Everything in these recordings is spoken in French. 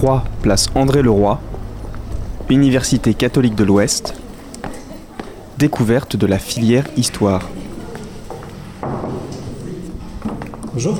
3, place André Leroy, Université catholique de l'Ouest, découverte de la filière Histoire. Bonjour.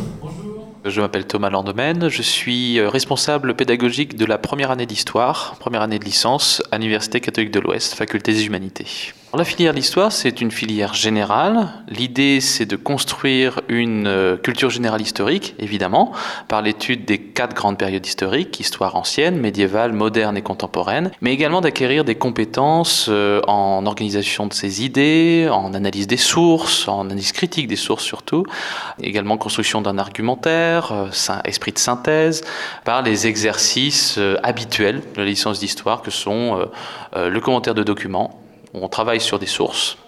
Je m'appelle Thomas Landemaine, je suis euh, responsable pédagogique de la première année d'histoire, première année de licence à l'Université catholique de l'Ouest, faculté des humanités. La filière d'histoire, c'est une filière générale. L'idée, c'est de construire une euh, culture générale historique, évidemment, par l'étude des quatre grandes périodes historiques, histoire ancienne, médiévale, moderne et contemporaine, mais également d'acquérir des compétences euh, en organisation de ses idées, en analyse des sources, en analyse critique des sources surtout, également construction d'un argumentaire, euh, esprit de synthèse, par les exercices habituels de la licence d'histoire que sont le commentaire de documents, on travaille sur des sources.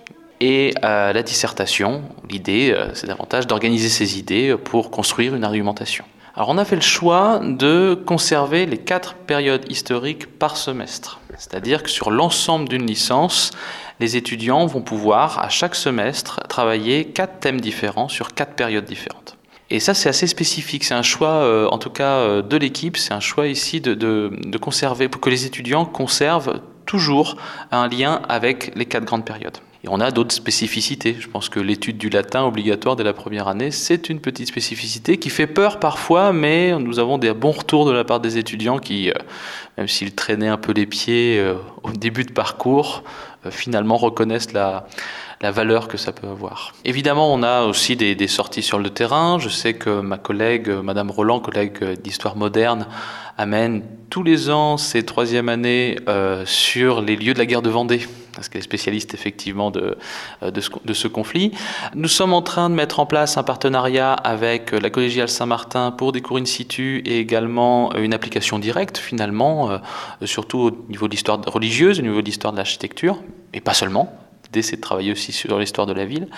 Et euh, la dissertation, l'idée, euh, c'est davantage d'organiser ces idées pour construire une argumentation. Alors on a fait le choix de conserver les quatre périodes historiques par semestre. C'est-à-dire que sur l'ensemble d'une licence, les étudiants vont pouvoir, à chaque semestre, travailler quatre thèmes différents sur quatre périodes différentes. Et ça, c'est assez spécifique. C'est un choix, euh, en tout cas, de l'équipe. C'est un choix ici de, conserver, pour que les étudiants conservent toujours un lien avec les quatre grandes périodes. Et on a d'autres spécificités. Je pense que l'étude du latin obligatoire dès la première année, c'est une petite spécificité qui fait peur parfois, mais nous avons des bons retours de la part des étudiants qui, euh, même s'ils traînaient un peu les pieds euh, au début de parcours, euh, finalement reconnaissent la, valeur que ça peut avoir. Évidemment, on a aussi des, sorties sur le terrain. Je sais que ma collègue, Madame Roland, collègue d'histoire moderne, amène tous les ans ses troisième années sur les lieux de la guerre de Vendée, parce qu'elle est spécialiste effectivement de, euh, de, ce, ce, conflit. Nous sommes en train de mettre en place un partenariat avec la collégiale Saint-Martin pour des cours in situ et également une application directe finalement, euh, surtout au niveau de l'histoire religieuse, au niveau de l'histoire de l'architecture, et pas seulement c'est de travailler aussi sur l'histoire de la ville.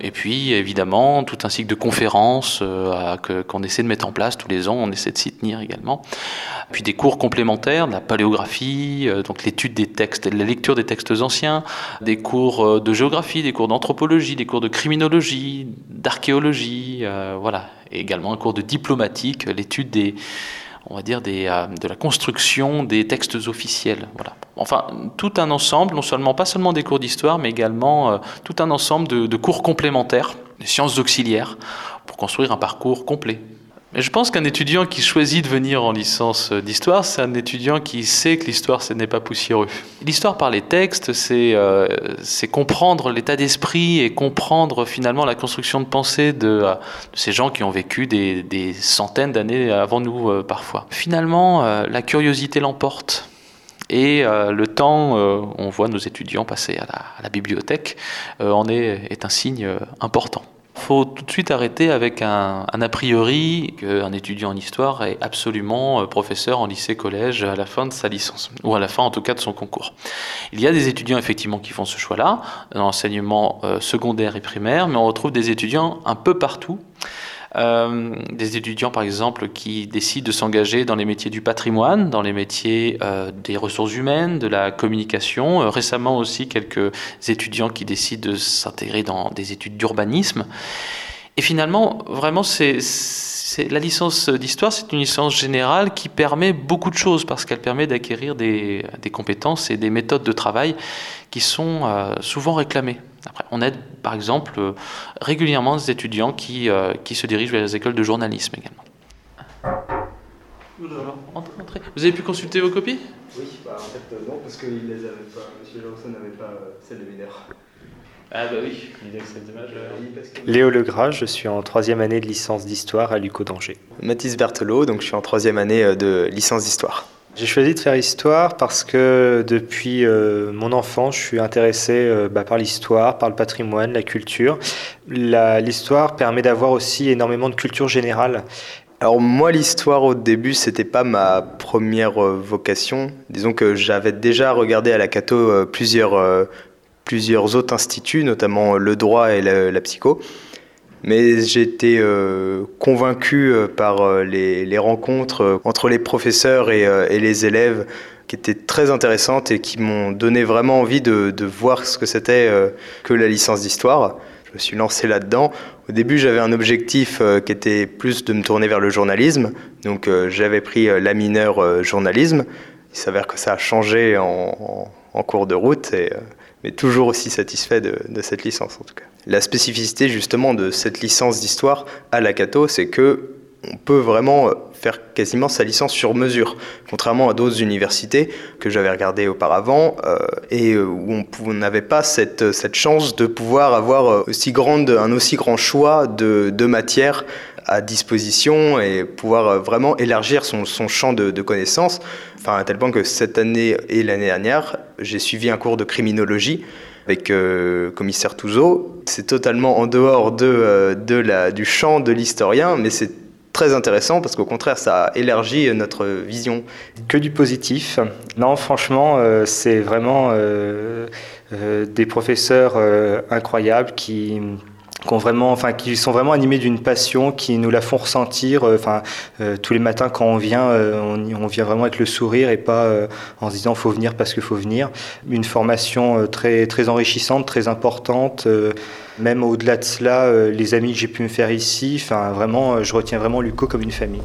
Et puis évidemment tout un cycle de conférences euh, qu'on essaie de mettre en place tous les ans, on essaie de s'y tenir également. Puis des cours complémentaires, de la paléographie, euh, donc l'étude des textes, la lecture des textes anciens, des cours euh, de géographie, des cours d'anthropologie, des cours de criminologie, d'archéologie, voilà, et également un cours de diplomatique, l'étude des on va dire, euh, de la construction des textes officiels. Voilà. Enfin, tout un ensemble, non seulement pas seulement des cours d'histoire, mais également euh, tout un ensemble de, de cours complémentaires, des sciences auxiliaires, pour construire un parcours complet. Je pense qu'un étudiant qui choisit de venir en licence d'histoire, c'est un étudiant qui sait que l'histoire, ce n'est pas poussiéreux. L'histoire par les textes, c'est euh, comprendre l'état d'esprit et comprendre finalement la construction de pensée de, euh, ces gens qui ont vécu des, centaines d'années avant nous euh, parfois. Finalement, euh, la curiosité l'emporte. Et euh, le temps, euh, on voit nos étudiants passer à la, à la bibliothèque, en est, est un signe important faut tout de suite arrêter avec un, un a priori qu'un étudiant en histoire est absolument euh, professeur en lycée, collège à la fin de sa licence, ou à la fin en tout cas de son concours. Il y a des étudiants effectivement qui font ce choix-là, dans l'enseignement euh, secondaire et primaire, mais on retrouve des étudiants un peu partout. Euh, des étudiants, par exemple, qui décident de s'engager dans les métiers du patrimoine, dans les métiers euh, des ressources humaines, de la communication. Euh, récemment aussi, quelques étudiants qui décident de s'intégrer dans des études d'urbanisme. Et finalement, vraiment, c'est la licence d'histoire, c'est une licence générale qui permet beaucoup de choses parce qu'elle permet d'acquérir des, compétences et des méthodes de travail qui sont souvent réclamées. Après, on aide par exemple euh, régulièrement des étudiants qui, euh, qui se dirigent vers les écoles de journalisme également. Vous avez pu consulter vos copies? Oui, bah, en fait non, parce que les avait pas, M. Johnson n'avait pas celle de Mineur. Ah bah oui, c'est dommage. Léo Legras, je suis en troisième année de licence d'histoire à l'UCO d'Angers. Mathis Berthelot, donc je suis en troisième année de licence d'histoire. J'ai choisi de faire histoire parce que depuis euh, mon enfance, je suis intéressé euh, bah, par l'histoire, par le patrimoine, la culture. L'histoire permet d'avoir aussi énormément de culture générale. Alors moi, l'histoire au début, c'était pas ma première euh, vocation. Disons que j'avais déjà regardé à la Cato plusieurs, plusieurs autres instituts, notamment le droit et la psycho. Mais été euh, convaincu par les, les, rencontres entre les professeurs et, les élèves qui étaient très intéressantes et qui m'ont donné vraiment envie de, voir ce que c'était que la licence d'histoire. Je me suis lancé là-dedans Au début, j'avais un objectif qui était plus de me tourner vers le journalisme. Donc, j'avais pris la mineure journalisme. Il s'avère que ça a changé en, cours de route, mais toujours aussi satisfait de cette licence en tout cas. La spécificité justement de cette licence d'histoire à la Cato, c'est que on peut vraiment faire quasiment sa licence sur mesure, contrairement à d'autres universités que j'avais regardées auparavant euh, et où on n'avait pas cette, cette, chance de pouvoir avoir aussi grande, un aussi grand choix de, de matières à disposition et pouvoir vraiment élargir son, son champ de, de, connaissances. Enfin, à tel point que cette année et l'année dernière, j'ai suivi un cours de criminologie avec euh, commissaire Touzeau. C'est totalement en dehors de, euh, du champ de l'historien, mais c'est très intéressant parce qu'au contraire, ça élargit notre vision. Que du positif. Non, franchement, euh, c'est vraiment euh, euh, des professeurs incroyables qui vraiment, enfin, qui sont vraiment animés d'une passion, qui nous la font ressentir. Euh, enfin, euh, tous les matins quand on vient, euh, on, vient vraiment avec le sourire et pas en se disant faut venir parce qu'il faut venir. Une formation très très enrichissante, très importante. même au-delà de cela, les amis que j'ai pu me faire ici, enfin, vraiment, je retiens vraiment Luco comme une famille.